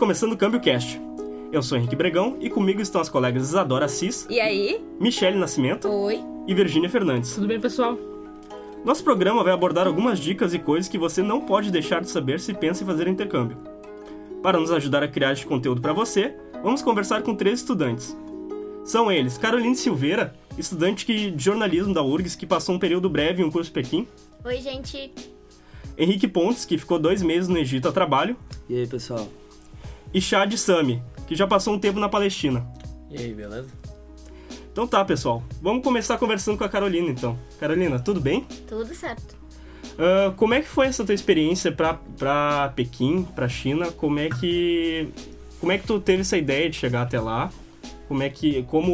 começando o Câmbio Cast. Eu sou Henrique Bregão e comigo estão as colegas Isadora Assis, E aí? Michele Nascimento Oi. e Virgínia Fernandes. Tudo bem, pessoal? Nosso programa vai abordar algumas dicas e coisas que você não pode deixar de saber se pensa em fazer intercâmbio. Para nos ajudar a criar este conteúdo para você, vamos conversar com três estudantes. São eles Caroline Silveira, estudante de jornalismo da URGS que passou um período breve em um curso Pequim. Oi, gente. Henrique Pontes, que ficou dois meses no Egito a trabalho. E aí, pessoal? E Chad Sami, que já passou um tempo na Palestina. E aí, beleza? Então tá, pessoal. Vamos começar conversando com a Carolina, então. Carolina, tudo bem? Tudo certo. Ah, como é que foi essa tua experiência pra, pra Pequim, pra China? Como é que como é que tu teve essa ideia de chegar até lá? Como é que como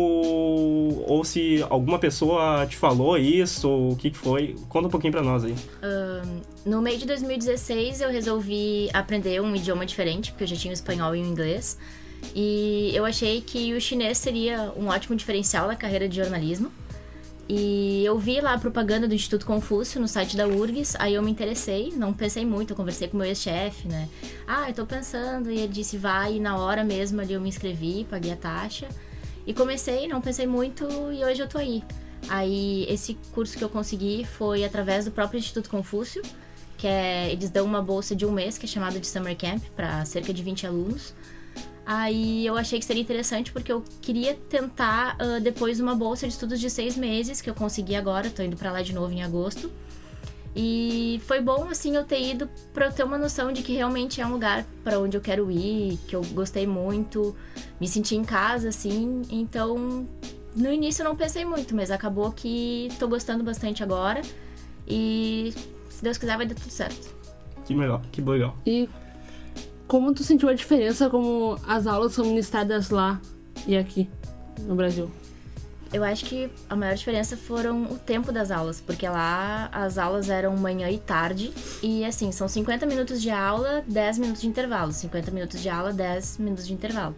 ou se alguma pessoa te falou isso ou o que foi? Conta um pouquinho pra nós aí. No meio de 2016, eu resolvi aprender um idioma diferente, porque eu já tinha o espanhol e o inglês. E eu achei que o chinês seria um ótimo diferencial na carreira de jornalismo. E eu vi lá a propaganda do Instituto Confúcio no site da URGS, aí eu me interessei, não pensei muito, eu conversei com meu ex-chefe, né? Ah, eu tô pensando, e ele disse vai, e na hora mesmo ali eu me inscrevi, paguei a taxa. E comecei, não pensei muito, e hoje eu tô aí. Aí esse curso que eu consegui foi através do próprio Instituto Confúcio, que é, eles dão uma bolsa de um mês, que é chamada de Summer Camp, para cerca de 20 alunos. Aí eu achei que seria interessante porque eu queria tentar ah, depois uma bolsa de estudos de seis meses, que eu consegui agora, tô indo pra lá de novo em agosto. E foi bom, assim, eu ter ido pra eu ter uma noção de que realmente é um lugar para onde eu quero ir, que eu gostei muito, me senti em casa, assim. Então, no início eu não pensei muito, mas acabou que tô gostando bastante agora. E se Deus quiser vai dar tudo certo. Que legal, que legal. E como tu sentiu a diferença como as aulas são ministradas lá e aqui no Brasil? Eu acho que a maior diferença foram o tempo das aulas, porque lá as aulas eram manhã e tarde, e assim, são 50 minutos de aula, 10 minutos de intervalo. 50 minutos de aula, 10 minutos de intervalo.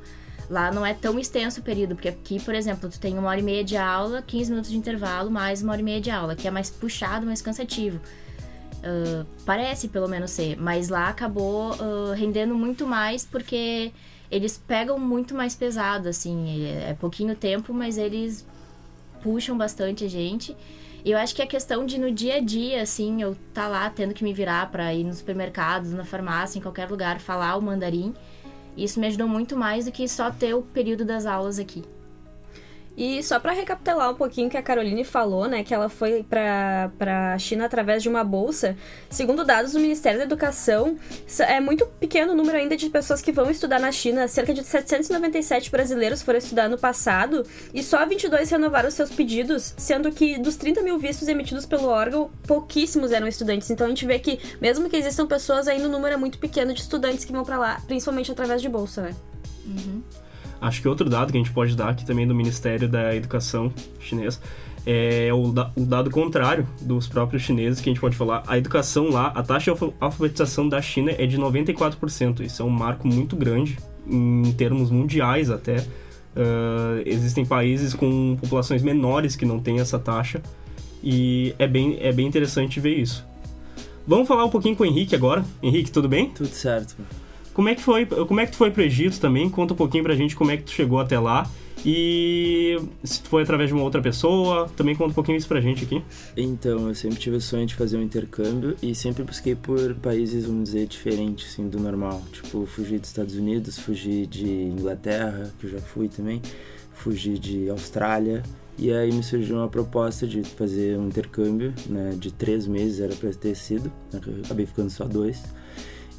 Lá não é tão extenso o período, porque aqui, por exemplo, tu tem uma hora e meia de aula, 15 minutos de intervalo, mais uma hora e meia de aula, que é mais puxado, mais cansativo. Ah, parece pelo menos ser, mas lá acabou ah, rendendo muito mais porque eles pegam muito mais pesado, assim, é, é pouquinho tempo, mas eles puxam bastante a gente. E eu acho que a questão de no dia a dia, assim, eu tá lá tendo que me virar pra ir no supermercado, na farmácia, em qualquer lugar, falar o mandarim, isso me ajudou muito mais do que só ter o período das aulas aqui. E só pra recapitular um pouquinho que a Caroline falou, né, que ela foi pra, pra China através de uma bolsa. Segundo dados do Ministério da Educação, é muito pequeno o número ainda de pessoas que vão estudar na China. Cerca de 797 brasileiros foram estudar no passado e só 22 renovaram seus pedidos, sendo que dos 30 mil vistos emitidos pelo órgão, pouquíssimos eram estudantes. Então a gente vê que, mesmo que existam pessoas, ainda o número é muito pequeno de estudantes que vão pra lá, principalmente através de bolsa, né? Acho que outro dado que a gente pode dar aqui também do Ministério da Educação chinês é o, da- o dado contrário dos próprios chineses, que a gente pode falar. A educação lá, a taxa de alfa- alfabetização da China é de 94%. Isso é um marco muito grande em termos mundiais até. Ah, existem países com populações menores que não têm essa taxa e é bem, é bem interessante ver isso. Vamos falar um pouquinho com o Henrique agora. Henrique, tudo bem? Tudo certo. Como é que foi? Como é que tu foi pro Egito também? Conta um pouquinho pra gente como é que tu chegou até lá. E se tu foi através de uma outra pessoa, também conta um pouquinho isso pra gente aqui. Então, eu sempre tive o sonho de fazer um intercâmbio e sempre busquei por países, vamos dizer, diferentes, assim, do normal. Tipo, fugir dos Estados Unidos, fugir de Inglaterra, que eu já fui também, fugir de Austrália. E aí me surgiu uma proposta de fazer um intercâmbio, né, de três meses, era pra ter sido, né, acabei ficando só dois.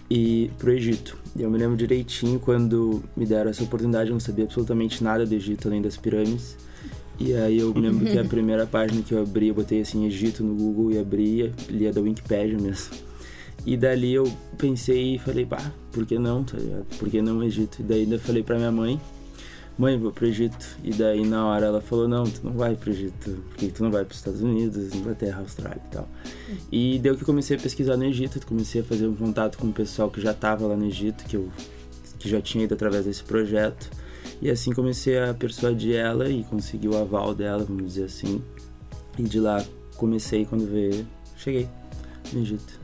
E pro Egito. E eu me lembro direitinho quando me deram essa oportunidade, eu não sabia absolutamente nada do Egito além das pirâmides. E aí eu me lembro que a primeira página que eu abri, eu botei assim Egito no Google e abria, lia da Wikipedia mesmo. E dali eu pensei e falei, pá, por que não, tá ligado? Por que não Egito? E daí eu falei pra minha mãe, mãe, vou pro Egito. E daí na hora ela falou, não, tu não vai pro Egito, porque tu não vai pros Estados Unidos, Inglaterra, Austrália e tal. E deu que comecei a pesquisar no Egito, comecei a fazer um contato com o pessoal que já tava lá no Egito, que eu que já tinha ido através desse projeto. E assim comecei a persuadir ela e consegui o aval dela, vamos dizer assim. E de lá comecei quando veio, cheguei no Egito.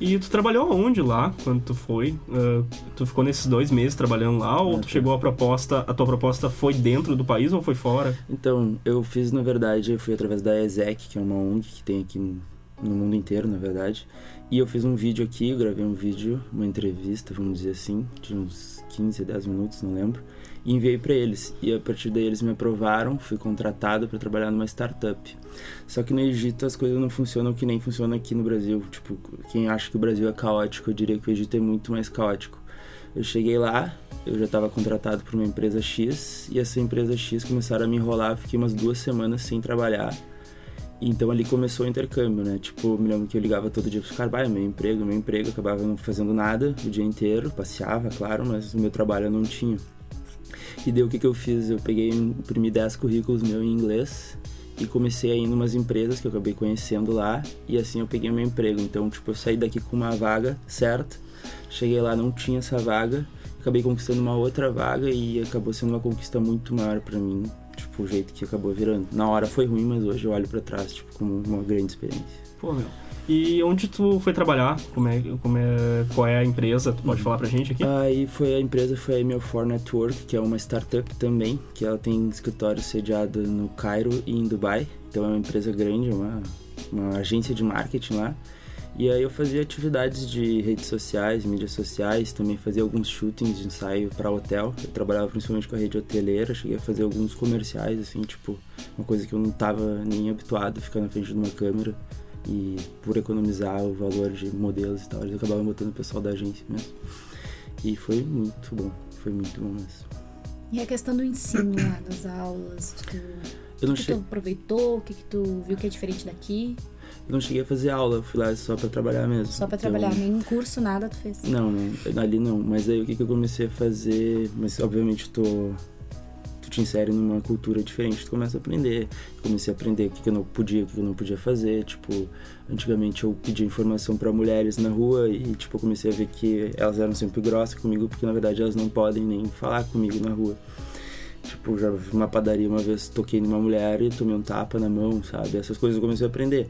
E tu trabalhou aonde lá, quando tu foi? Uh, tu ficou nesses dois meses trabalhando lá, ou Ah, tu chegou a proposta, a tua proposta foi dentro do país ou foi fora? Então, eu fiz, na verdade, eu fui através da ESEC, que é uma ONG que tem aqui no mundo inteiro, na verdade. E eu fiz um vídeo aqui, gravei um vídeo, uma entrevista, vamos dizer assim, de uns 15, 10 minutos, não lembro. E enviei para eles. E a partir daí eles me aprovaram, fui contratado para trabalhar numa startup. Só que no Egito as coisas não funcionam que nem funcionam aqui no Brasil. Tipo, quem acha que o Brasil é caótico, eu diria que o Egito é muito mais caótico. Eu cheguei lá, eu já estava contratado por uma empresa X, e essa empresa X começaram a me enrolar, fiquei umas duas semanas sem trabalhar. Então ali começou o intercâmbio, né? Tipo, me lembro que eu ligava todo dia pros caras, "Bah, é meu emprego, meu emprego, acabava não fazendo nada o dia inteiro, passeava, claro, mas o meu trabalho eu não tinha. E daí o que, que eu fiz? Eu peguei, imprimi 10 currículos meu em inglês e comecei a ir em umas empresas que eu acabei conhecendo lá e assim eu peguei meu emprego. Então, tipo, eu saí daqui com uma vaga certa, cheguei lá, não tinha essa vaga, acabei conquistando uma outra vaga e acabou sendo uma conquista muito maior pra mim, tipo, o jeito que acabou virando. Na hora foi ruim, mas hoje eu olho pra trás, tipo, como uma grande experiência. Pô, meu. E onde tu foi trabalhar? Como é, como é, qual é a empresa? Tu Uhum. pode falar pra gente aqui? Aí foi a empresa foi a ML4 Network, que é uma startup também, que ela tem escritório sediado no Cairo e em Dubai. Então é uma empresa grande, uma, uma agência de marketing lá. E aí eu fazia atividades de redes sociais, mídias sociais, também fazia alguns shootings de ensaio para hotel. Eu trabalhava principalmente com a rede hoteleira, cheguei a fazer alguns comerciais, assim, tipo, uma coisa que eu não tava nem habituado a ficar na frente de uma câmera. E por economizar o valor de modelos e tal, eles acabavam botando o pessoal da agência mesmo. E foi muito bom, foi muito bom mesmo. E a questão do ensino lá, das aulas, tu, Eu não, o que che tu aproveitou, o que, que tu viu que é diferente daqui? eu não cheguei a fazer aula, eu fui lá só pra trabalhar mesmo. Só pra Então, trabalhar, nenhum curso, nada tu fez. Não, não, ali não. Mas aí o que, que eu comecei a fazer? Mas obviamente tô. Tu te insere numa cultura diferente, tu começa a aprender. Comecei a aprender o que, que eu não podia, o que, que eu não podia fazer. Tipo, antigamente eu pedia informação pra mulheres na rua e, tipo, eu comecei a ver que elas eram sempre grossas comigo, porque na verdade elas não podem nem falar comigo na rua. Tipo, já vi uma padaria uma vez, toquei numa mulher e tomei um tapa na mão, sabe? Essas coisas eu comecei a aprender.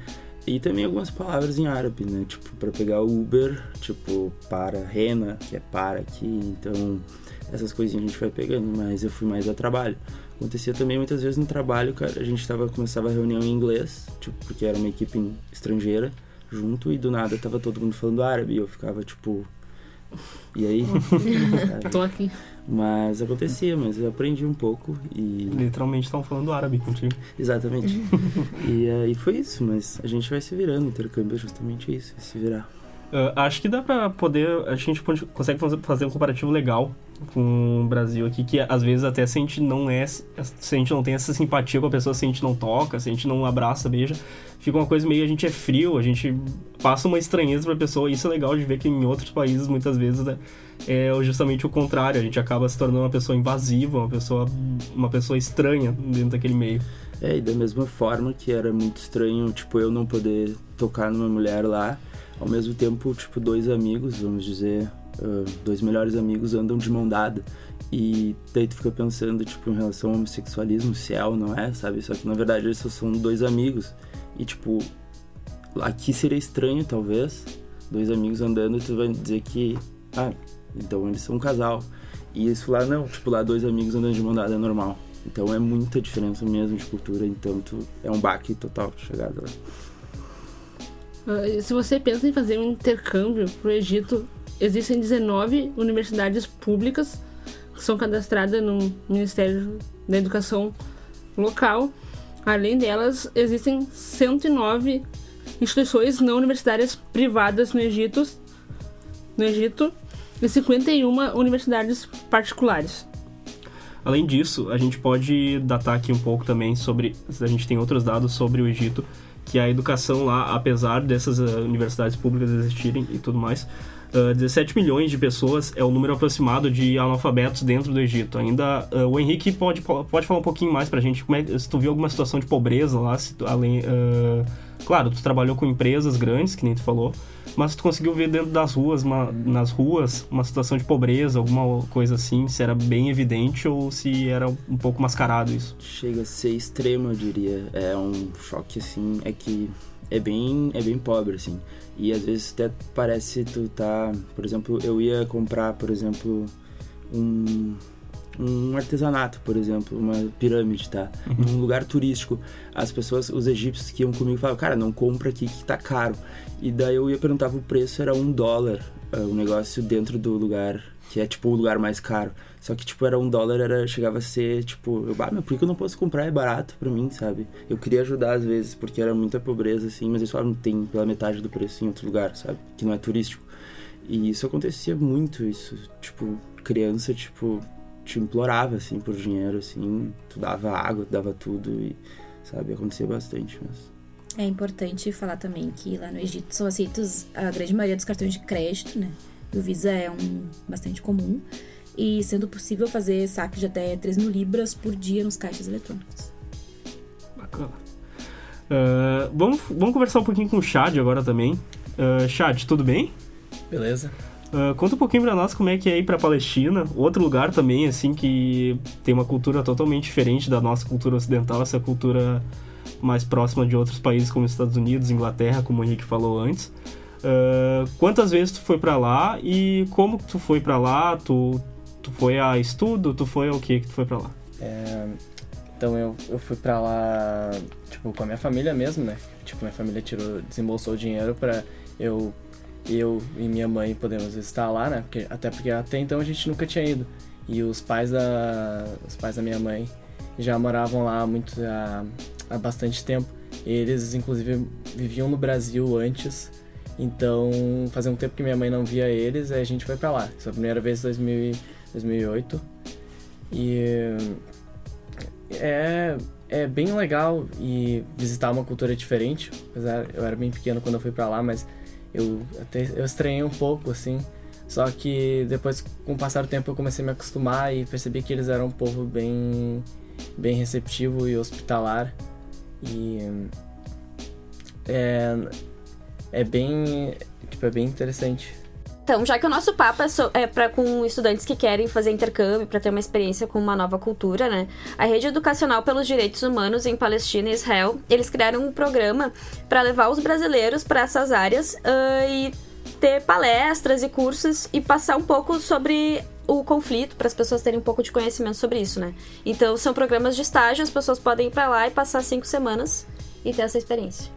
E também algumas palavras em árabe, né? Tipo, para pegar Uber, tipo, para, rena, que é para aqui. Então, essas coisinhas a gente vai pegando, mas eu fui mais a trabalho. Acontecia também muitas vezes no trabalho, cara, a gente tava, começava a reunião em inglês, tipo, porque era uma equipe estrangeira junto e do nada tava todo mundo falando árabe e eu ficava tipo. E aí? Tô aqui. Mas acontecia, mas eu aprendi um pouco e. Literalmente estavam falando árabe contigo. Exatamente. e aí foi isso, mas a gente vai se virando, intercâmbio é justamente isso, é se virar. Ah, acho que dá pra poder. A gente consegue fazer um comparativo legal com o Brasil aqui, que às vezes até se a gente não é. Se a gente não tem essa simpatia com a pessoa, se a gente não toca, se a gente não abraça, beija, fica uma coisa meio. A gente é frio, a gente passa uma estranheza pra pessoa. Isso é legal de ver que em outros países, muitas vezes, né, é justamente o contrário. A gente acaba se tornando uma pessoa invasiva, uma pessoa, uma pessoa estranha dentro daquele meio. É, e da mesma forma que era muito estranho, tipo, eu não poder tocar numa mulher lá, ao mesmo tempo, tipo, dois amigos, vamos dizer, ah, dois melhores amigos andam de mão dada. E daí tu fica pensando, tipo, em relação ao homossexualismo, se é ou não é, sabe? Só que na verdade eles só são dois amigos. E tipo, aqui seria estranho, talvez, dois amigos andando e tu vai dizer que, ah, então eles são um casal. E isso lá não, tipo, lá dois amigos andando de mão dada é normal. Então é muita diferença mesmo de cultura, então tu, é um baque total de chegada lá. Ah, Se você pensa em fazer um intercâmbio pro Egito, existem 19 universidades públicas que são cadastradas no Ministério da Educação local. Além delas, existem 109 instituições não universitárias privadas no Egito, no Egito e 51 universidades particulares. Além disso, a gente pode datar aqui um pouco também sobre. A gente tem outros dados sobre o Egito, que a educação lá, apesar dessas ah, universidades públicas existirem e tudo mais, ah, 17 milhões de pessoas é o número aproximado de analfabetos dentro do Egito. Ainda ah, o Henrique pode, pode falar um pouquinho mais pra gente, como é, se tu viu alguma situação de pobreza lá, se tu, além. ah, claro, tu trabalhou com empresas grandes, que nem tu falou, mas tu conseguiu ver dentro das ruas, uma- nas ruas, uma situação de pobreza, alguma coisa assim, se era bem evidente ou se era um pouco mascarado isso. Chega a ser extremo, eu diria. É um choque, assim, é que é bem é bem pobre assim. E às vezes até parece tu tá, por exemplo, eu ia comprar, por exemplo, um um artesanato, por exemplo, uma pirâmide, tá? Uhum. Num lugar turístico. As pessoas, os egípcios que iam comigo falavam, cara, não compra aqui que tá caro. E daí eu ia perguntar o preço, era um dólar uh, o negócio dentro do lugar, que é tipo o lugar mais caro. Só que, tipo, era um dólar, era, chegava a ser, tipo, eu, ah, meu, por que eu não posso comprar? É barato pra mim, sabe? Eu queria ajudar às vezes, porque era muita pobreza, assim, mas eles falavam, tem pela metade do preço em outro lugar, sabe? Que não é turístico. E isso acontecia muito, isso, tipo, criança, tipo, te implorava, assim, por dinheiro, assim, tu dava água, tu dava tudo e, sabe, acontecia bastante, mas... É importante falar também que lá no Egito são aceitos a grande maioria dos cartões de crédito, né? O Visa é um bastante comum. E sendo possível fazer saque de até 3 mil libras por dia nos caixas eletrônicos. Bacana. Uh, vamos, vamos conversar um pouquinho com o Chad agora também. Uh, Chad, tudo bem? Beleza. Uh, conta um pouquinho pra nós como é que é ir pra Palestina, outro lugar também, assim, que tem uma cultura totalmente diferente da nossa cultura ocidental, essa cultura mais próxima de outros países como Estados Unidos, Inglaterra, como o Henrique falou antes. Uh, quantas vezes tu foi para lá e como tu foi para lá? Tu, tu foi a estudo? Tu foi ao que que tu foi para lá? É, então eu, eu fui pra lá, tipo, com a minha família mesmo, né? Tipo, minha família tirou, desembolsou o dinheiro pra eu, eu e minha mãe podermos estar lá, né? Porque, até porque até então a gente nunca tinha ido. E os pais da, os pais da minha mãe já moravam lá há, muito, há, há bastante tempo. Eles, inclusive, viviam no Brasil antes. Então, fazia um tempo que minha mãe não via eles, aí a gente foi pra lá. Essa foi a primeira vez em 2000, 2008. E é, é bem legal e visitar uma cultura diferente. Apesar, eu era bem pequeno quando eu fui pra lá, mas eu até eu estranhei um pouco, assim. Só que depois, com o passar do tempo, eu comecei a me acostumar e percebi que eles eram um povo bem, bem receptivo e hospitalar. E é, é bem, tipo, é bem interessante. Então, já que o nosso papo é, so, é para com estudantes que querem fazer intercâmbio para ter uma experiência com uma nova cultura, né? A Rede Educacional pelos Direitos Humanos em Palestina e Israel, eles criaram um programa para levar os brasileiros para essas áreas uh, e ter palestras e cursos e passar um pouco sobre o conflito para as pessoas terem um pouco de conhecimento sobre isso, né? Então são programas de estágio, as pessoas podem ir para lá e passar cinco semanas e ter essa experiência.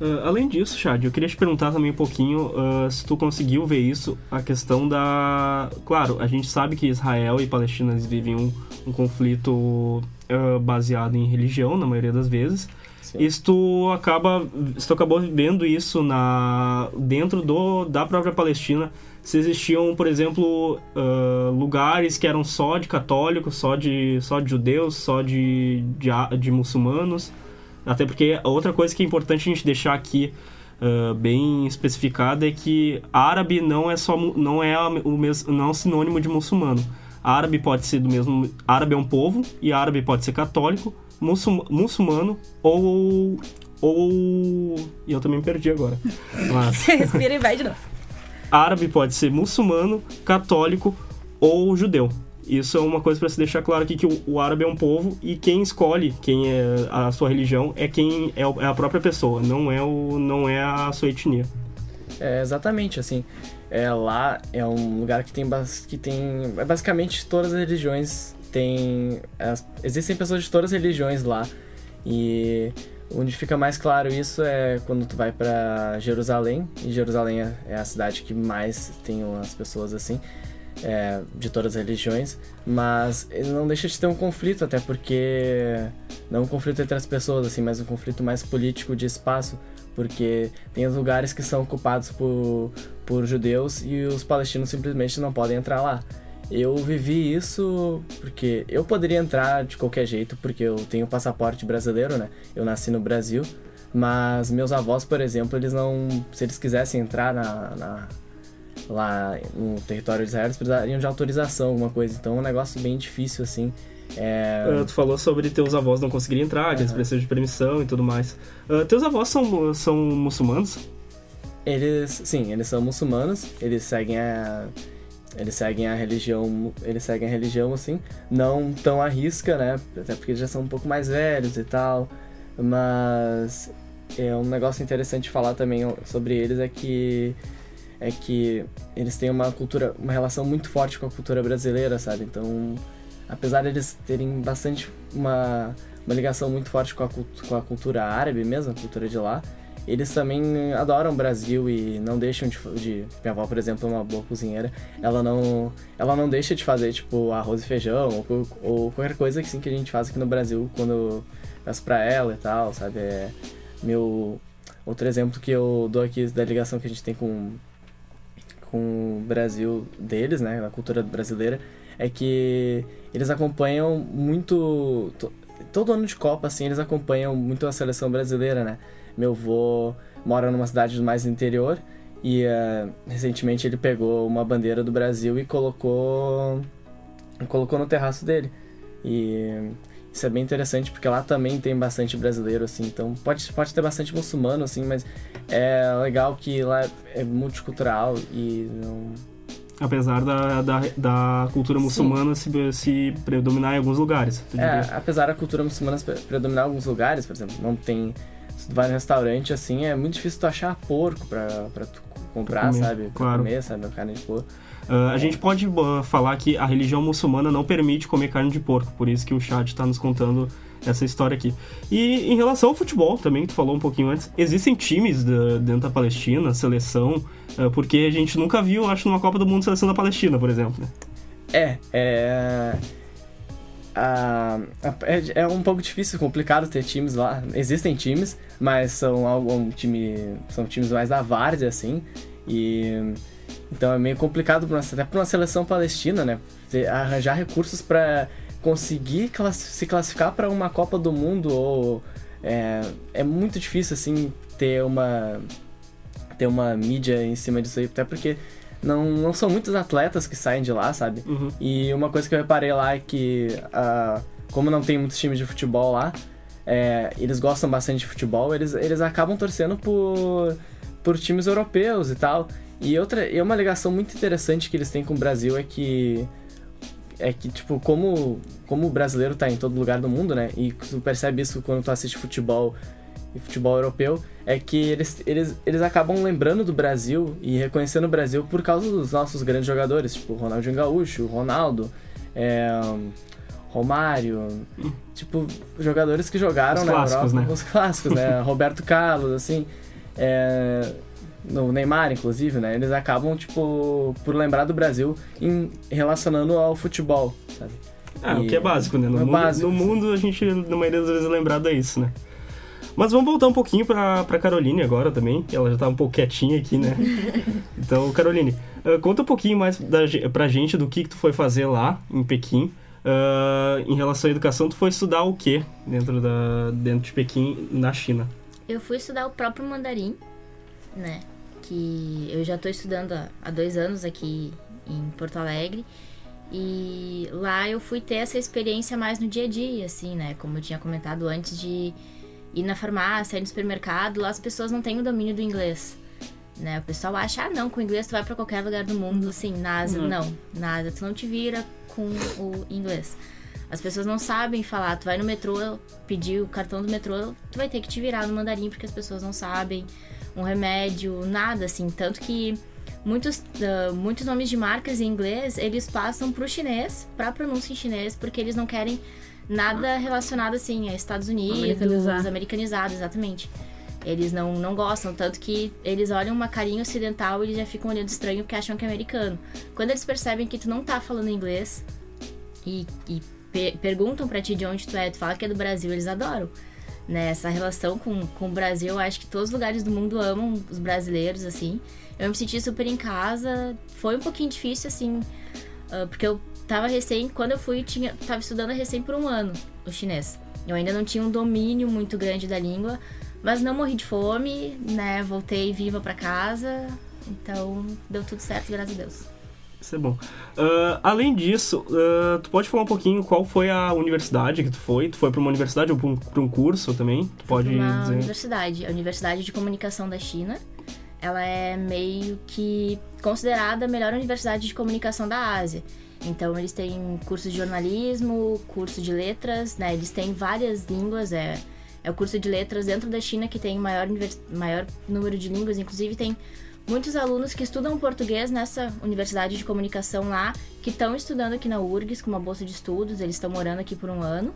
Uh, além disso, Chad, eu queria te perguntar também um pouquinho uh, se tu conseguiu ver isso, a questão da. Claro, a gente sabe que Israel e Palestina vivem um, um conflito uh, baseado em religião, na maioria das vezes. Sim. Tu, acaba, se tu acabou vendo isso na, dentro do, da própria Palestina, se existiam, por exemplo, lugares que eram só de católicos, só de, só de judeus, só de, de, de muçulmanos. Até porque a outra coisa que é importante a gente deixar aqui uh, bem especificada é que árabe não é só não é o mesmo não é um sinônimo de muçulmano. Árabe pode ser do mesmo árabe é um povo e árabe pode ser católico, muçul, muçulmano ou ou e eu também perdi agora. Mas Respira e vai de novo. árabe pode ser muçulmano, católico ou judeu. Isso é uma coisa para se deixar claro aqui que o, o, árabe é um povo e quem escolhe quem é a sua religião é quem é, é a própria pessoa, não é o não é a sua etnia. É exatamente assim. É, lá é um lugar que tem que tem é basicamente todas as religiões tem existem pessoas de todas as religiões lá e onde fica mais claro isso é quando tu vai para Jerusalém e Jerusalém é, é a cidade que mais tem as pessoas assim é, de todas as religiões, mas ele não deixa de ter um conflito, até porque não um conflito entre as pessoas, assim, mas um conflito mais político de espaço, porque tem os lugares que são ocupados por, por judeus e os palestinos simplesmente não podem entrar lá. Eu vivi isso porque eu poderia entrar de qualquer jeito, porque eu tenho passaporte brasileiro, né? Eu nasci no Brasil, mas meus avós, por exemplo, eles não. Se eles quisessem entrar na, na lá no território de Israel, eles precisariam de autorização, alguma coisa. Então é um negócio bem difícil, assim. É... Uh, tu falou sobre teus avós não conseguirem entrar, que eles precisam de permissão e tudo mais. Uh, teus avós são, são muçulmanos? Eles, sim, eles são muçulmanos, eles seguem a... Eles seguem a religião, eles seguem a religião, assim, não tão à risca, né? Até porque eles já são um pouco mais velhos e tal, mas é um negócio interessante falar também sobre eles é que é que eles têm uma cultura, uma relação muito forte com a cultura brasileira, sabe? Então, apesar de terem bastante uma, uma ligação muito forte com a, com a cultura árabe mesmo, a cultura de lá, eles também adoram o Brasil e não deixam de, de, minha avó por exemplo é uma boa cozinheira ela não ela não deixa de fazer tipo arroz e feijão ou, ou qualquer coisa assim que a gente faz aqui no Brasil quando peço pra ela e tal sabe é meu outro exemplo que eu dou aqui da ligação que a gente tem com com o Brasil deles né a cultura brasileira é que eles acompanham muito todo ano de Copa assim eles acompanham muito a seleção brasileira né meu avô mora numa cidade mais interior e uh, recentemente ele pegou uma bandeira do Brasil e colocou colocou no terraço dele. E isso é bem interessante porque lá também tem bastante brasileiro assim, então pode pode ter bastante muçulmano assim, mas é legal que lá é multicultural e não Apesar da, da, da cultura muçulmana se, se predominar em alguns lugares. É, apesar da cultura muçulmana predominar em alguns lugares, por exemplo, não tem tu vai no restaurante, assim, é muito difícil tu achar porco pra, pra tu comprar, comer, sabe? Pra claro. comer, sabe? A carne de porco. Uh, a gente pode uh, falar que a religião muçulmana não permite comer carne de porco, por isso que o chat está nos contando essa história aqui. E em relação ao futebol, também, que tu falou um pouquinho antes, existem times dentro da Palestina, seleção, uh, porque a gente nunca viu, acho, numa Copa do Mundo seleção da Palestina, por exemplo, né? É, é é, é, um pouco difícil, complicado ter times lá. Existem times, mas são algum time, são times mais da várzea assim. E então é meio complicado até para uma seleção palestina, né? Arranjar recursos para conseguir class, se classificar para uma Copa do Mundo ou é, é muito difícil assim ter uma ter uma mídia em cima disso aí, até porque não, não são muitos atletas que saem de lá, sabe? Uhum. E uma coisa que eu reparei lá é que, uh, como não tem muitos times de futebol lá, é, eles gostam bastante de futebol, eles, eles acabam torcendo por, por times europeus e tal. E outra, e uma ligação muito interessante que eles têm com o Brasil é que é que, tipo, como, como o brasileiro tá em todo lugar do mundo, né? E tu percebe isso quando tu assiste futebol e futebol europeu, é que eles, eles, eles acabam lembrando do Brasil e reconhecendo o Brasil por causa dos nossos grandes jogadores, tipo Ronaldinho Gaúcho, Ronaldo, é, Romário, tipo, jogadores que jogaram os na clássicos, Europa, né? os clássicos, né? Roberto Carlos, assim, é, no Neymar, inclusive, né? Eles acabam, tipo, por lembrar do Brasil em, relacionando ao futebol, sabe? Ah, E- o que é básico, né? No, é mundo, básico, no mundo a gente, na maioria das vezes, é lembrado é isso, né? Mas vamos voltar um pouquinho pra, pra Caroline agora também, que ela já tá um pouco quietinha aqui, né? então, Caroline, ah, conta um pouquinho mais da, pra gente do que, que tu foi fazer lá em Pequim. Ah, em relação à educação, tu foi estudar o quê dentro, da, dentro de Pequim, na China? Eu fui estudar o próprio mandarim, né? Que eu já tô estudando há, há dois anos aqui em Porto Alegre. E lá eu fui ter essa experiência mais no dia a dia, assim, né? Como eu tinha comentado antes de ir na farmácia, ir no supermercado, lá as pessoas não têm o domínio do inglês. Né? O pessoal acha, ah não, com o inglês tu vai pra qualquer lugar do mundo, assim, NASA, Uhum. não, NASA, tu não te vira com o inglês. As pessoas não sabem falar, tu vai no metrô, pedir o cartão do metrô, tu vai ter que te virar no mandarim porque as pessoas não sabem. Um remédio, nada assim, tanto que muitos, ah, muitos nomes de marcas em inglês, eles passam pro chinês, pra pronúncia em chinês, porque eles não querem nada relacionado assim a Estados Unidos, Americanizar. americanizado, exatamente. Eles não, não gostam, tanto que eles olham uma carinha ocidental e eles já ficam olhando estranho porque acham que é americano. Quando eles percebem que tu não tá falando inglês e, e pe- perguntam pra ti de onde tu é, tu fala que é do Brasil, eles adoram. Né? Essa relação com, com o Brasil, acho que todos os lugares do mundo amam os brasileiros, assim. Eu me senti super em casa. Foi um pouquinho difícil, assim, ah, porque eu tava recém, quando eu fui, tinha, tava estudando recém por um ano o chinês. Eu ainda não tinha um domínio muito grande da língua, mas não morri de fome, né? Voltei viva pra casa, então deu tudo certo, graças a Deus. Isso é bom. Ah, além disso, ah, tu pode falar um pouquinho qual foi a universidade que tu foi? Tu foi pra uma universidade ou pra um, pra um curso também? Tu pode uma dizer. universidade, a Universidade de Comunicação da China. Ela é meio que considerada a melhor universidade de comunicação da Ásia. Então eles têm curso de jornalismo, curso de letras, né? Eles têm várias línguas, é, É o curso de letras dentro da China que tem maior, maior número de línguas. Inclusive, tem muitos alunos que estudam português nessa universidade de comunicação lá, que estão estudando aqui na URGS com uma bolsa de estudos. Eles estão morando aqui por um ano.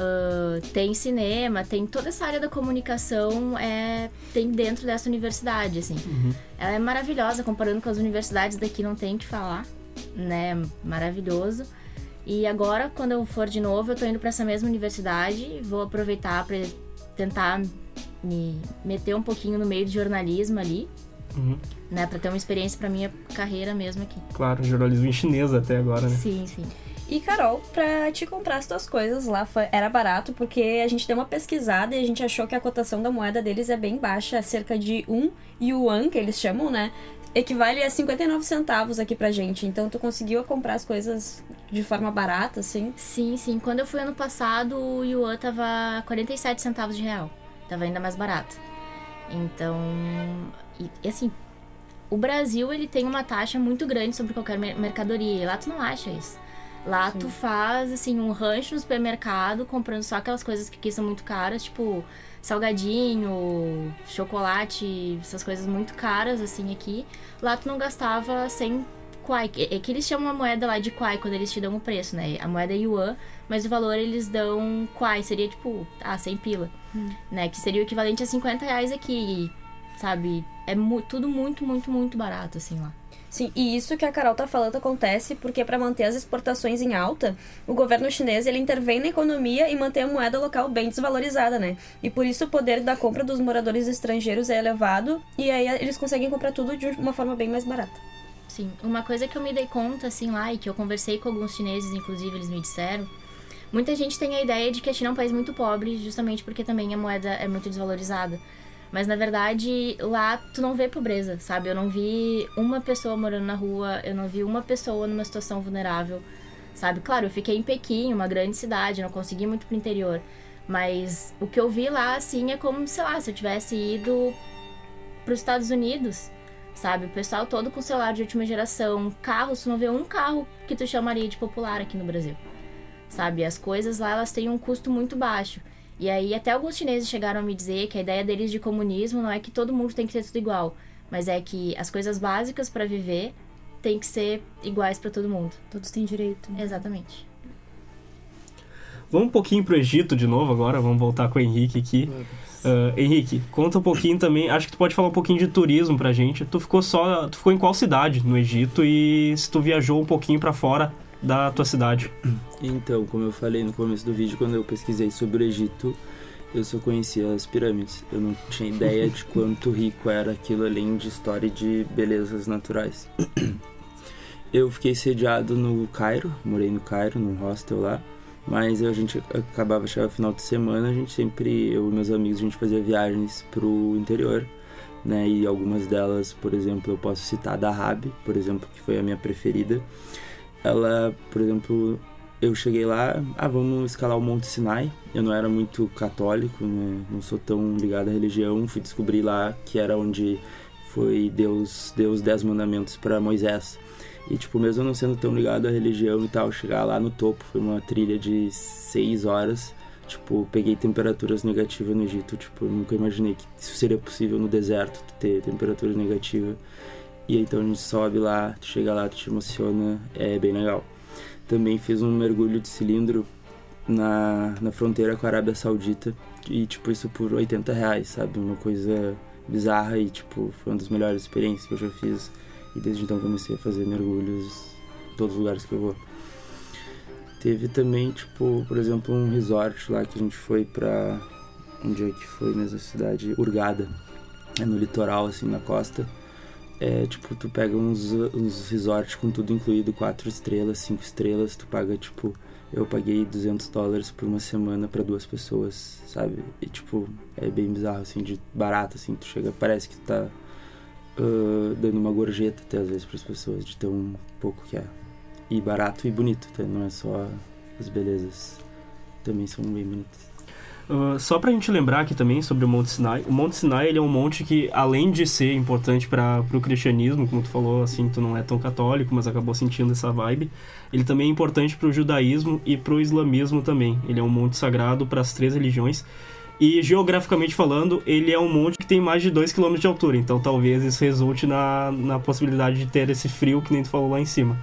Ah, tem cinema, tem toda essa área da comunicação é, tem dentro dessa universidade, assim. Ela é maravilhosa, comparando com as universidades daqui não tem o que falar, né? Maravilhoso. E agora, quando eu for de novo, eu tô indo para essa mesma universidade, vou aproveitar para tentar me meter um pouquinho no meio de jornalismo ali, Uhum. né, para ter uma experiência para minha carreira mesmo aqui. Claro, jornalismo em chinês até agora, né? Sim, sim. E Carol, pra te comprar as tuas coisas lá foi- era barato porque a gente deu uma pesquisada e a gente achou que a cotação da moeda deles é bem baixa, é cerca de um yuan, que eles chamam, né? Equivale a 59 centavos aqui pra gente. Então tu conseguiu comprar as coisas de forma barata, assim. Sim, sim. Quando eu fui ano passado, o yuan tava 47 centavos de real. Tava ainda mais barato. Então, e, assim, o Brasil ele tem uma taxa muito grande sobre qualquer mer- mercadoria. E lá tu não acha isso. Lá tu faz, assim, um rancho no supermercado comprando só aquelas coisas que aqui são muito caras, tipo salgadinho, chocolate, essas coisas muito caras, assim, aqui. Lá tu não gastava 100 Kwai. É que eles chamam a moeda lá de Kwai quando eles te dão o preço, né? A moeda é Yuan, mas o valor eles dão Kwai. Seria tipo, ah, 100 pila. Né? Que seria o equivalente a 50 reais aqui, sabe? É mu- tudo muito, muito, muito barato, assim, lá. Sim, e isso que a Carol tá falando acontece porque para manter as exportações em alta, o governo chinês ele intervém na economia e mantém a moeda local bem desvalorizada, né? E por isso o poder da compra dos moradores estrangeiros é elevado e aí eles conseguem comprar tudo de uma forma bem mais barata. Sim, uma coisa que eu me dei conta, assim, lá, e que eu conversei com alguns chineses, inclusive, eles me disseram, muita gente tem a ideia de que a China é um país muito pobre, justamente porque também a moeda é muito desvalorizada. Mas, na verdade, lá tu não vê pobreza, sabe? Eu não vi uma pessoa morando na rua, eu não vi uma pessoa numa situação vulnerável, sabe? Claro, eu fiquei em Pequim, uma grande cidade, não consegui muito pro interior. Mas o que eu vi lá, assim, é como, sei lá, se eu tivesse ido pros Estados Unidos, sabe? O pessoal todo com celular de última geração, carros, tu não vê um carro que tu chamaria de popular aqui no Brasil, sabe? As coisas lá, elas têm um custo muito baixo. E aí até alguns chineses chegaram a me dizer que a ideia deles de comunismo não é que todo mundo tem que ter tudo igual, mas é que as coisas básicas para viver tem que ser iguais para todo mundo. Todos têm direito. né? Exatamente. Vamos um pouquinho pro Egito de novo agora, vamos voltar com o Henrique aqui. Ah, Henrique, conta um pouquinho também, acho que tu pode falar um pouquinho de turismo pra gente. Tu ficou só, tu ficou em qual cidade no Egito e se tu viajou um pouquinho pra fora da tua cidade? Então, como eu falei no começo do vídeo, quando eu pesquisei sobre o Egito, eu só conhecia as pirâmides. Eu não tinha ideia de quanto rico era aquilo, além de história e de belezas naturais. Eu fiquei sediado no Cairo, morei no Cairo, num hostel lá. Mas a gente acabava, chegava final de semana, a gente sempre, eu e meus amigos, a gente fazia viagens pro interior, né? E algumas delas, por exemplo, eu posso citar a da Rabi, por exemplo, que foi a minha preferida. Ela, por exemplo, eu cheguei lá, ah, vamos escalar o Monte Sinai. Eu não era muito católico, né? Não sou tão ligado à religião. Fui descobrir lá que era onde foi Deus deu os dez mandamentos para Moisés. E tipo, mesmo não sendo tão ligado à religião e tal, chegar lá no topo foi uma trilha de seis horas. Tipo, peguei temperaturas negativas no Egito. Tipo, nunca imaginei que isso seria possível no deserto ter temperatura negativa. E então a gente sobe lá, tu chega lá, tu te emociona, é bem legal. Também fiz um mergulho de cilindro na, na fronteira com a Arábia Saudita. E, tipo, isso por 80 reais, sabe? Uma coisa bizarra e, tipo, foi uma das melhores experiências que eu já fiz. E desde então comecei a fazer mergulhos em todos os lugares que eu vou. Teve também, tipo, por exemplo, um resort lá que a gente foi pra. Onde é que foi mesmo a cidade? Urgada. É no litoral, assim, na costa. É tipo, tu pega uns, uns resorts com tudo incluído, quatro estrelas, cinco estrelas, tu paga tipo, eu paguei 200 dólares por uma semana pra duas pessoas, sabe? E tipo, é bem bizarro assim, de barato assim, tu chega, parece que tu tá ah, dando uma gorjeta até às vezes pras pessoas, de tão pouco que é. E barato e bonito, tá? Não é só as belezas, também são bem bonitas. Uh, só pra gente lembrar aqui também sobre o Monte Sinai. O Monte Sinai ele é um monte que, além de ser importante para o cristianismo, como tu falou, assim, tu não é tão católico, mas acabou sentindo essa vibe, ele também é importante para o judaísmo e para o islamismo também. Ele é um monte sagrado para as três religiões. E geograficamente falando, ele é um monte que tem mais de 2 km de altura, então talvez isso resulte na, na possibilidade de ter esse frio que nem tu falou lá em cima.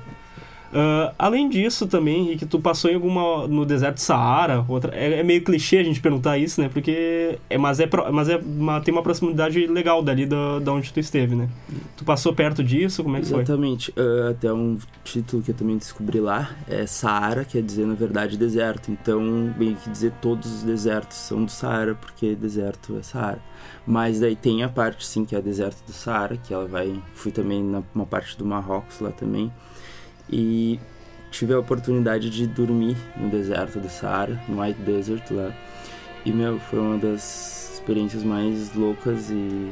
Uh, além disso também, Henrique, tu passou em alguma no deserto de Saara, outra é, é, meio clichê a gente perguntar isso, né? Porque é mas é mas é uma, tem uma proximidade legal dali da, da onde tu esteve, né? Tu passou perto disso, como é que Exatamente. foi? Exatamente. Uh, até um título que eu também descobri lá é Saara, quer dizer na verdade deserto. Então, bem que dizer todos os desertos são do Saara, porque deserto é Saara. Mas daí tem a parte sim que é deserto do Saara, que ela vai fui também na uma parte do Marrocos lá também e tive a oportunidade de dormir no deserto do Saara, no White Desert lá. E meu, foi uma das experiências mais loucas e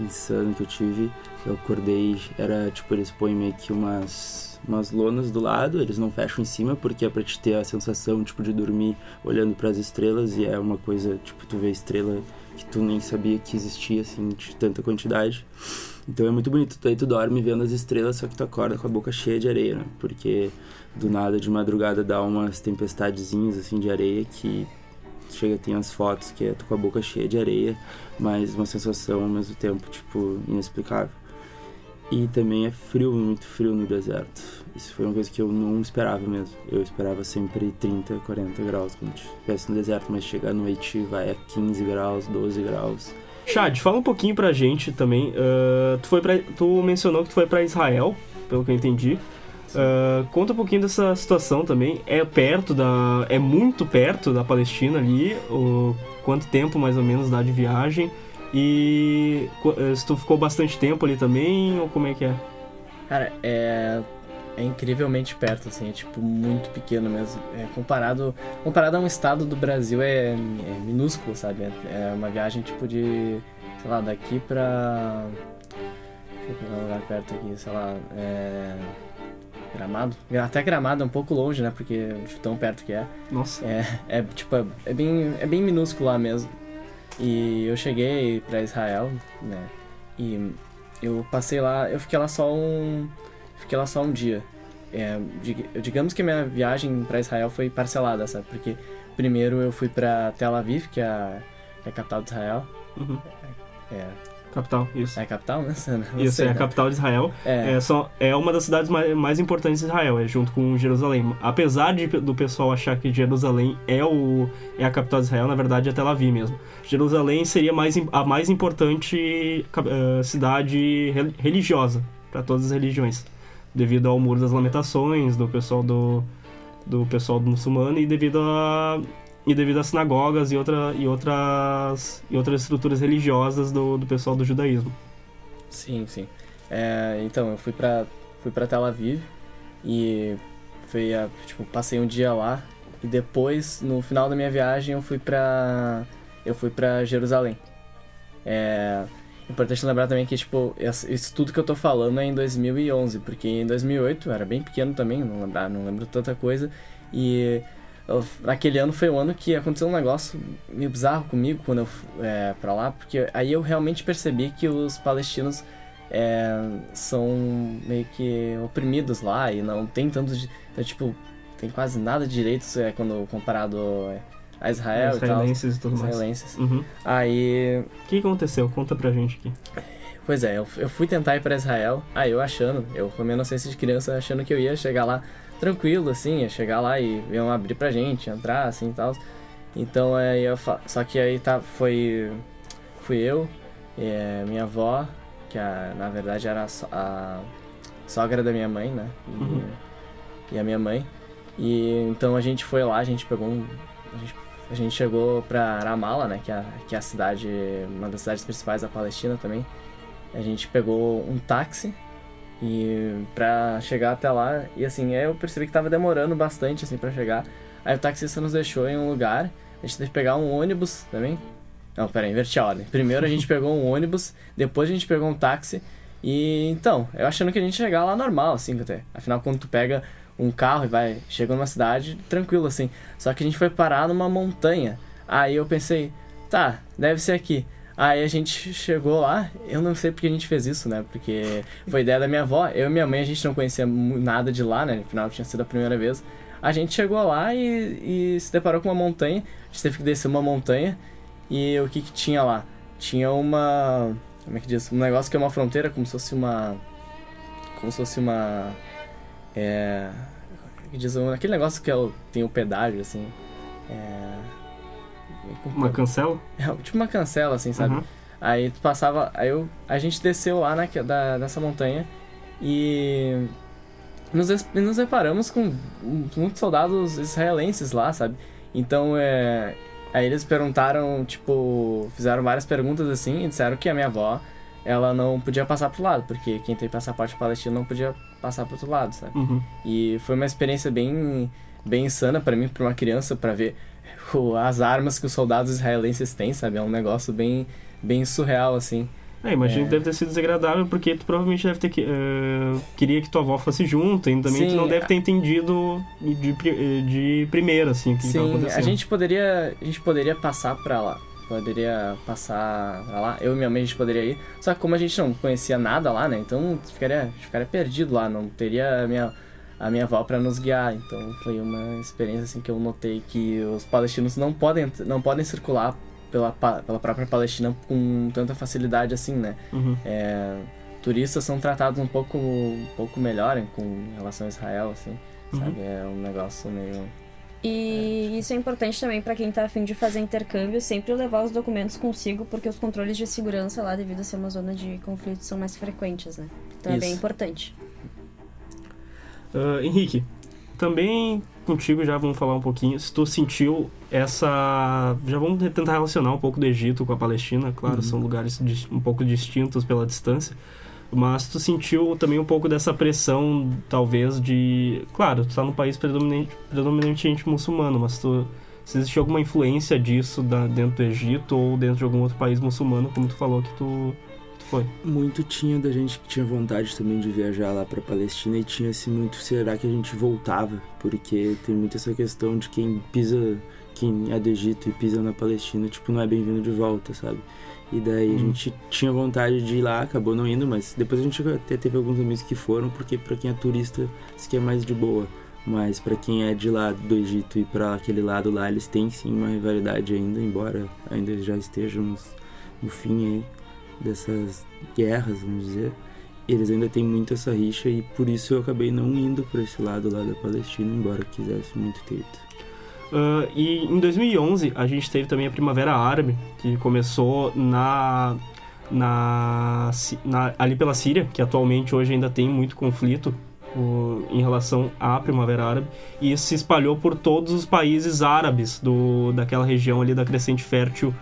insanas que eu tive. Eu acordei, era tipo, eles põem meio que umas, umas lonas do lado, eles não fecham em cima porque é pra te ter a sensação tipo de dormir olhando para as estrelas e é uma coisa, tipo, tu vê estrela que tu nem sabia que existia assim de tanta quantidade. Então é muito bonito. Aí tu dorme vendo as estrelas, só que tu acorda com a boca cheia de areia, né? Porque do nada de madrugada dá umas tempestadezinhas assim de areia que chega tem as fotos que é tu com a boca cheia de areia, mas uma sensação ao mesmo tempo tipo inexplicável. E também é frio, muito frio no deserto. Isso foi uma coisa que eu não esperava mesmo. Eu esperava sempre 30, 40 graus quando estivesse no deserto, mas chegar no Haiti vai a 15 graus, 12 graus. Chad, fala um pouquinho pra gente também. Uh, tu, foi pra, tu mencionou que tu foi para Israel, pelo que eu entendi. Uh, conta um pouquinho dessa situação também. É perto da. É muito perto da Palestina ali. O, quanto tempo mais ou menos dá de viagem? E eh, se tu ficou bastante tempo ali também, ou como é que é? Cara, é é incrivelmente perto, assim, é tipo muito pequeno mesmo. É, comparado, comparado a um estado do Brasil é, é minúsculo, sabe? É, é, uma viagem tipo de, sei lá, daqui pra. Deixa eu pegar um lugar perto aqui, sei lá. É... Gramado? Até Gramado é um pouco longe, né? Porque de tão perto que é. Nossa. É, é tipo, é, é bem, é bem minúsculo lá mesmo. E eu cheguei pra Israel, né? E eu passei lá, eu fiquei lá só um Fiquei lá só um dia. É, digamos que minha viagem para Israel foi parcelada, sabe? Porque primeiro eu fui para Tel Aviv, que é a, que é a capital de Israel. Uhum. É, Capital, isso. É a capital, né? Não isso, sei, é né? a capital de Israel. É. É, só, é uma das cidades mais, mais importantes de Israel, é junto com Jerusalém. Apesar de, do pessoal achar que Jerusalém é, o, é a capital de Israel, na verdade é Tel Aviv mesmo. Jerusalém seria mais, a mais importante uh, cidade religiosa para todas as religiões devido ao Muro das Lamentações do pessoal do, do pessoal do muçulmano e devido a e devido às sinagogas e, outra, e, outras, e outras estruturas religiosas do, do pessoal do judaísmo. Sim, sim. É, então, eu fui pra, fui pra Tel Aviv e foi a, tipo, passei um dia lá e depois, no final da minha viagem, eu fui pra, eu fui pra Jerusalém. É, Importante lembrar também que, tipo, isso tudo que eu tô falando é em 2011, porque em 2008 eu era bem pequeno também, não, lembra, não lembro tanta coisa, e naquele ano foi o ano que aconteceu um negócio meio bizarro comigo quando eu é, pra lá, porque aí eu realmente percebi que os palestinos é, são meio que oprimidos lá e não tem tanto. Então, tipo, tem quase nada de direitos é, quando comparado é, a Israel israelenses e, tal. e tudo israelenses. mais. Uhum. Aí. O que aconteceu? Conta pra gente aqui. Pois é, eu, eu fui tentar ir pra Israel, aí eu achando, eu com a minha inocência de criança achando que eu ia chegar lá tranquilo, assim, ia chegar lá e iam abrir pra gente, entrar, assim e tal. Então aí eu Só que aí tá, foi. Fui eu, e minha avó, que a, na verdade era a, a sogra da minha mãe, né? E, uhum. e a minha mãe. E então a gente foi lá, a gente pegou um. A gente a gente chegou pra Ramallah, né, que é, que é a cidade, uma das cidades principais da Palestina também. A gente pegou um táxi e pra chegar até lá, e assim, eu percebi que tava demorando bastante assim para chegar. Aí o taxista nos deixou em um lugar, a gente teve que pegar um ônibus também. Não, peraí, inverti a ordem. Primeiro a gente pegou um ônibus, depois a gente pegou um táxi. E então, eu achando que a gente ia chegar lá normal, assim, até. Afinal, quando tu pega um carro e vai, chega numa cidade tranquilo assim. Só que a gente foi parar numa montanha. Aí eu pensei, tá, deve ser aqui. Aí a gente chegou lá, eu não sei porque a gente fez isso, né? Porque foi ideia da minha avó. Eu e minha mãe, a gente não conhecia nada de lá, né? Afinal, tinha sido a primeira vez. A gente chegou lá e, e se deparou com uma montanha. A gente teve que descer uma montanha. E o que que tinha lá? Tinha uma... Como é que diz? Um negócio que é uma fronteira, como se fosse uma... Como se fosse uma... É... diz? Um- Aquele negócio que é o- tem o pedágio, assim. É... Uma cancela? É, tipo uma cancela, assim, sabe? Uhum. Aí tu passava. Aí eu, a gente desceu lá na, da, nessa montanha e nos, nos deparamos com muitos soldados israelenses lá, sabe? Então é. Aí eles perguntaram, tipo, fizeram várias perguntas assim e disseram que a minha avó ela não podia passar pro lado, porque quem tem passaporte palestino não podia passar pro outro lado, sabe? Uhum. E foi uma experiência bem, bem insana pra mim, pra uma criança, pra ver as armas que os soldados israelenses têm, sabe? É um negócio bem, bem surreal, assim. É, imagino É. que deve ter sido desagradável, porque tu provavelmente deve ter que. eh, queria que tua avó fosse junto, e também tu Sim, não deve ter entendido de, pri- de primeira, assim, o que, que Sim, acontecendo. a gente poderia, a gente poderia passar pra lá. Poderia passar pra lá. Eu e minha mãe a gente poderia ir. Só que como a gente não conhecia nada lá, né? Então ficaria, ficaria perdido lá. Não teria a minha, a minha avó pra nos guiar. Então foi uma experiência assim que eu notei que os palestinos não podem, não podem circular pela, pela própria Palestina com tanta facilidade assim, né? Uhum. É, turistas são tratados um pouco, um pouco melhor com relação a Israel, assim. Uhum. Sabe? É um negócio meio... E isso é importante também pra quem tá afim de fazer intercâmbio, sempre levar os documentos consigo, porque os controles de segurança lá, devido a ser uma zona de conflito, são mais frequentes, né? Então é bem Isso. importante. Ah, Henrique, também contigo já vamos falar um pouquinho. Se tu sentiu essa. Já vamos tentar relacionar um pouco do Egito com a Palestina, claro, são lugares um pouco distintos pela distância. Mas tu sentiu também um pouco dessa pressão, talvez, de. Claro, tu tá num país predominante, predominantemente muçulmano, mas tu. Se existe alguma influência disso da- dentro do Egito ou dentro de algum outro país muçulmano, como tu falou que tu, que tu foi? Muito tinha da gente que tinha vontade também de viajar lá pra Palestina e tinha assim muito será que a gente voltava, porque tem muito essa questão de quem pisa, quem é do Egito e pisa na Palestina, tipo, não é bem-vindo de volta, sabe? E daí a Uhum. gente tinha vontade de ir lá, acabou não indo, mas depois a gente até teve alguns amigos que foram, porque pra quem é turista, isso aqui é mais de boa. Mas pra quem é de lá do Egito e pra aquele lado lá, eles têm sim uma rivalidade ainda, embora ainda já estejamos no fim aí dessas guerras, vamos dizer. Eles ainda têm muito essa rixa e por isso eu acabei não indo para esse lado lá da Palestina, embora quisesse muito ter ido. Ah, e em 2011 a gente teve também a Primavera Árabe, que começou na, na, na- ali pela Síria, que atualmente hoje ainda tem muito conflito o- em relação à Primavera Árabe, e isso se espalhou por todos os países árabes do, daquela região ali da Crescente Fértil,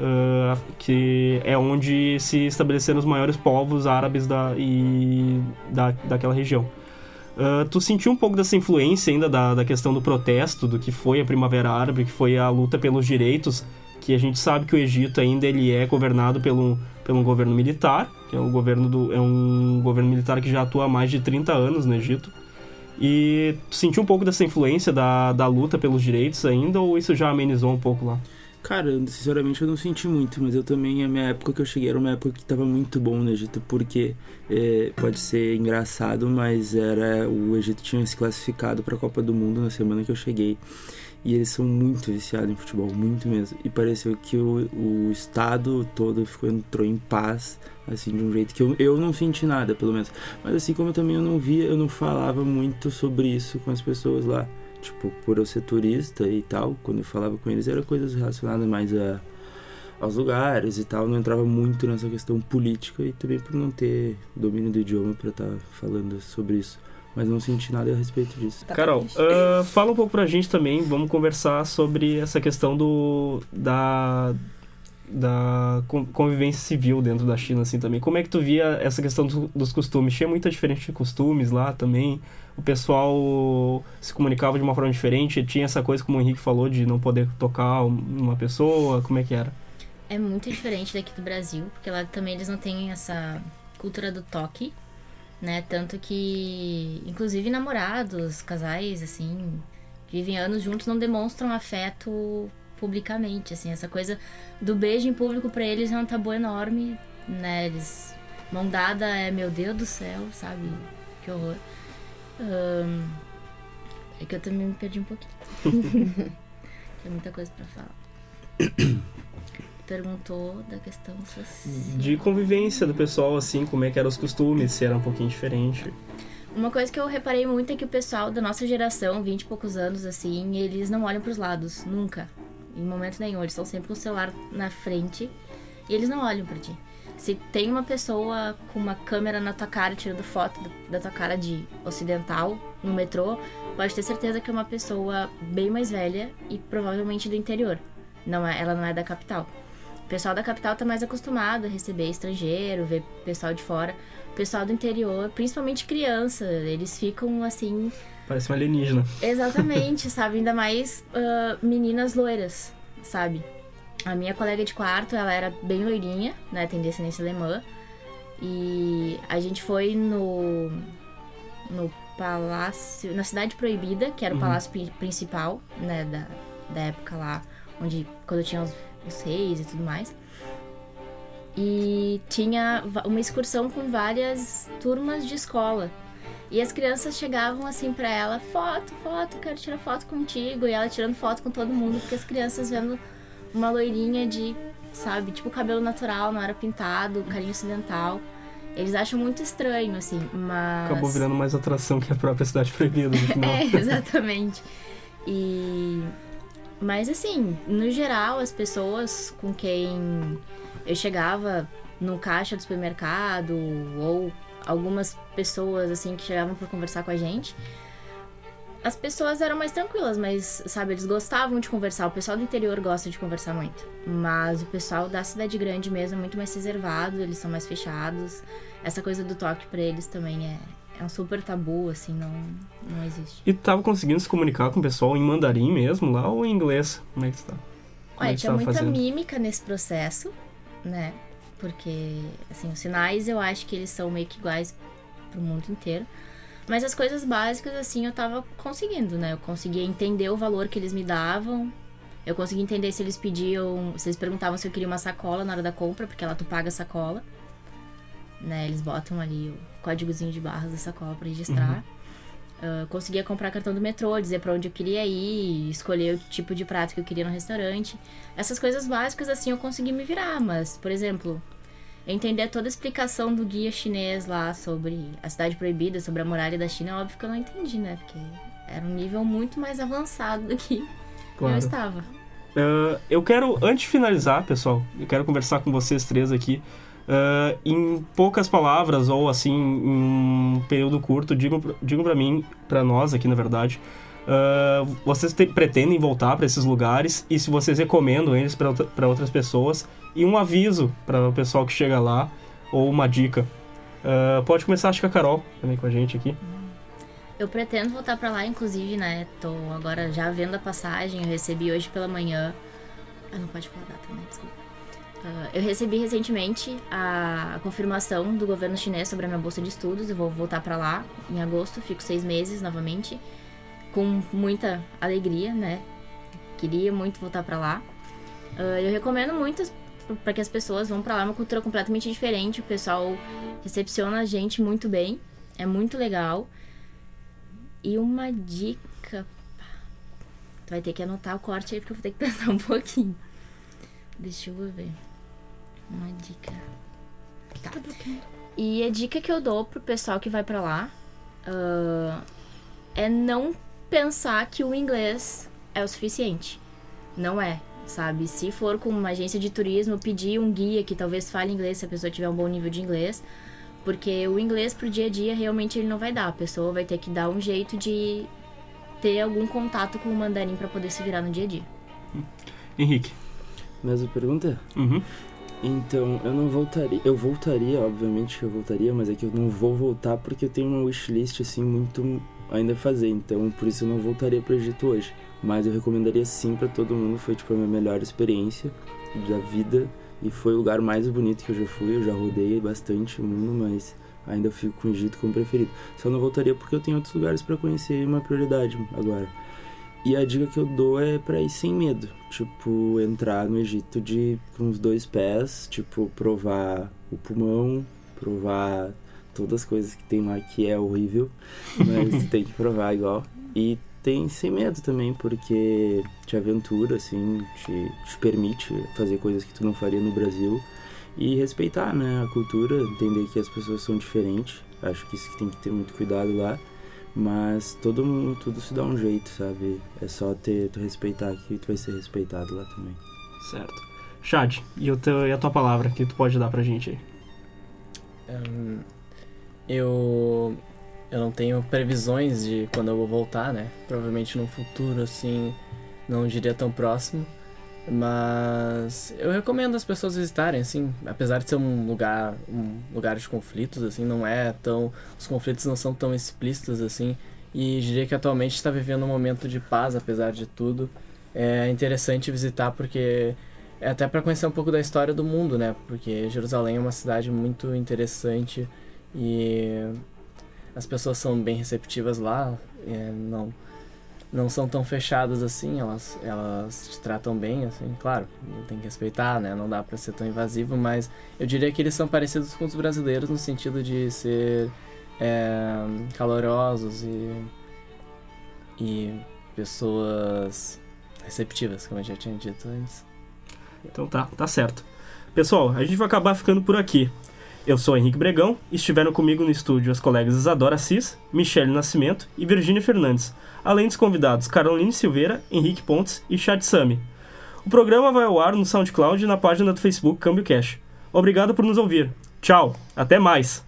ah, que é onde se estabeleceram os maiores povos árabes da, e, da, daquela região. Ah, tu sentiu um pouco dessa influência ainda da, da questão do protesto, do que foi a Primavera Árabe, que foi a luta pelos direitos, que a gente sabe que o Egito ainda ele é governado pelo, pelo um governo militar, que é o governo do, é um governo militar que já atua há mais de 30 anos no Egito. E tu sentiu um pouco dessa influência da, da luta pelos direitos ainda, ou isso já amenizou um pouco lá? Cara, sinceramente eu não senti muito, mas eu também, a minha época que eu cheguei era uma época que tava muito bom no Egito, porque é, pode ser engraçado, mas era o Egito tinha se classificado para a Copa do Mundo na semana que eu cheguei. E eles são muito viciados em futebol, muito mesmo. E pareceu que o, o estado todo ficou, entrou em paz, assim, de um jeito que eu, eu não senti nada, pelo menos. Mas assim como eu também eu não via, eu não falava muito sobre isso com as pessoas lá. Tipo, por eu ser turista e tal, quando eu falava com eles era coisas relacionadas mais a, aos lugares e tal, não entrava muito nessa questão política e também por não ter domínio do idioma para estar falando sobre isso. Mas não senti nada a respeito disso. Tá Carol, ah, fala um pouco pra gente também, vamos conversar sobre essa questão do da da con- convivência civil dentro da China assim também. Como é que tu via essa questão do- dos costumes? Tinha muita diferença de costumes lá também. O pessoal se comunicava de uma forma diferente, tinha essa coisa como o Henrique falou de não poder tocar uma pessoa, como é que era? É muito diferente daqui do Brasil, porque lá também eles não têm essa cultura do toque, né? Tanto que, inclusive, namorados, casais, assim, vivem anos juntos, não demonstram afeto publicamente, assim, essa coisa do beijo em público pra eles é um tabu enorme, né? Eles mão dada é meu Deus do céu, sabe? Que horror. Ahn, é que eu também me perdi um pouquinho. Tem muita coisa pra falar. Perguntou da questão social. De convivência do pessoal, assim, como é que eram os costumes, se era um pouquinho diferente. Uma coisa que eu reparei muito é que o pessoal da nossa geração, 20 e poucos anos, assim, eles não olham pros lados, nunca. Em momento nenhum. Eles estão sempre com o celular na frente e eles não olham pra ti. Se tem uma pessoa com uma câmera na tua cara tirando foto da tua cara de ocidental no metrô, pode ter certeza que é uma pessoa bem mais velha e provavelmente do interior. Não é, ela não é da capital. O pessoal da capital tá mais acostumado a receber estrangeiro, ver pessoal de fora. O pessoal do interior, principalmente criança, eles ficam assim Parece um alienígena. Exatamente, sabe? Ainda mais ah, meninas loiras, sabe? A minha colega de quarto, ela era bem loirinha, né? Tem descendência alemã. E a gente foi no. no palácio. na Cidade Proibida, que era o palácio pri- principal, né? Da, da época lá, onde. quando tinha os, os reis e tudo mais. E tinha uma excursão com várias turmas de escola. E as crianças chegavam assim pra ela, foto, foto, quero tirar foto contigo. E ela tirando foto com todo mundo, porque as crianças vendo uma loirinha de, sabe, tipo cabelo natural, não era pintado, carinho ocidental. Eles acham muito estranho, assim, mas. Acabou virando mais atração que a própria Cidade Proibida no final. É, exatamente. E. Mas assim, no geral, as pessoas com quem eu chegava no caixa do supermercado, ou algumas pessoas assim que chegavam para conversar com a gente, as pessoas eram mais tranquilas, mas sabe, eles gostavam de conversar. O pessoal do interior gosta de conversar muito. Mas o pessoal da cidade grande mesmo é muito mais reservado, eles são mais fechados. Essa coisa do toque para eles também é, é um super tabu, assim, não, não existe. E tu tava conseguindo se comunicar com o pessoal em mandarim mesmo lá ou em inglês? Como é que tu tá? Como é que tinha muita fazendo? mímica nesse processo, né? Porque, assim, os sinais eu acho que eles são meio que iguais pro mundo inteiro. Mas as coisas básicas, assim, eu tava conseguindo, né? Eu conseguia entender o valor que eles me davam. Eu conseguia entender se eles pediam, se eles perguntavam se eu queria uma sacola na hora da compra, porque lá tu paga a sacola. Né? Eles botam ali o códigozinho de barras da sacola pra registrar. Ah, conseguia comprar cartão do metrô, dizer pra onde eu queria ir, escolher o tipo de prato que eu queria no restaurante. Essas coisas básicas, assim, eu consegui me virar, mas, por exemplo, entender toda a explicação do guia chinês lá sobre a cidade proibida, sobre a muralha da China, é óbvio que eu não entendi, né? Porque era um nível muito mais avançado do que eu Claro. estava. Ah, eu quero, antes de finalizar, pessoal, eu quero conversar com vocês três aqui. Ah, em poucas palavras, ou assim, em um período curto, digam, pra- digam pra mim, pra nós aqui na verdade, ah, vocês te- pretendem voltar pra esses lugares e se vocês recomendam eles outra- pra outras pessoas e um aviso para o pessoal que chega lá ou uma dica. Ah, pode começar, acho que a Carol também com a gente aqui. Eu pretendo voltar pra lá, inclusive, né? Tô agora já vendo a passagem, eu recebi hoje pela manhã. Ah, não pode falar data, né? Desculpa. Ah, eu recebi recentemente a confirmação do governo chinês sobre a minha bolsa de estudos. Eu vou voltar pra lá em agosto, fico seis meses novamente, com muita alegria, né? Queria muito voltar pra lá. Ah, eu recomendo muito para que as pessoas vão pra lá, é uma cultura completamente diferente. O pessoal recepciona a gente muito bem, é muito legal. E uma dica. Tu vai ter que anotar o corte aí porque eu vou ter que pensar um pouquinho. Deixa eu ver. Uma dica. Tá. E a dica que eu dou pro pessoal que vai pra lá ah, é não pensar que o inglês é o suficiente. Não é, sabe? Se for com uma agência de turismo, pedir um guia que talvez fale inglês se a pessoa tiver um bom nível de inglês. Porque o inglês pro dia a dia realmente ele não vai dar. A pessoa vai ter que dar um jeito de ter algum contato com o mandarim para poder se virar no dia a dia. Henrique. Mesma pergunta? Uhum. Então, eu não voltaria. Eu voltaria, obviamente que eu voltaria, mas é que eu não vou voltar porque eu tenho uma wishlist assim muito ainda fazer. Então, por isso eu não voltaria pro Egito hoje. Mas eu recomendaria sim pra todo mundo. Foi tipo a minha melhor experiência da vida e foi o lugar mais bonito que eu já fui. Eu já rodei bastante o mundo, mas ainda fico com o Egito como preferido. Só não voltaria porque eu tenho outros lugares pra conhecer e uma prioridade agora. E a dica que eu dou é pra ir sem medo. Tipo, entrar no Egito de com os dois pés, tipo, provar o pulmão, provar todas as coisas que tem lá que é horrível, mas tem que provar igual. E tem sem medo também, porque te aventura, assim, te, te permite fazer coisas que tu não faria no Brasil. E respeitar, né, a cultura, entender que as pessoas são diferentes. Acho que isso que tem que ter muito cuidado lá. Mas todo mundo, tudo se dá um jeito, sabe? É só ter, tu respeitar que tu vai ser respeitado lá também. Certo. Chad, e, o teu, e a tua palavra que tu pode dar pra gente aí? Hum, eu eu não tenho previsões de quando eu vou voltar, né? Provavelmente num futuro assim, não diria tão próximo, mas eu recomendo as pessoas visitarem, assim, apesar de ser um lugar, um lugar de conflitos, assim, não é tão, os conflitos não são tão explícitos assim, e diria que atualmente está vivendo um momento de paz, apesar de tudo. É interessante visitar porque é até para conhecer um pouco da história do mundo, né? Porque Jerusalém é uma cidade muito interessante e as pessoas são bem receptivas lá, é, não não são tão fechadas assim, elas elas te tratam bem, assim, claro, tem que respeitar, né? Não dá para ser tão invasivo, mas eu diria que eles são parecidos com os brasileiros no sentido de ser é, calorosos e e pessoas receptivas, como eu já tinha dito antes. Então tá, tá certo. Pessoal, a gente vai acabar ficando por aqui. Eu sou Henrique Bregão e estiveram comigo no estúdio as colegas Isadora Assis, Michele Nascimento e Virgínia Fernandes, além dos convidados Caroline Silveira, Henrique Pontes e Chad Sami. O programa vai ao ar no SoundCloud e na página do Facebook Câmbio Cash. Obrigado por nos ouvir. Tchau, até mais!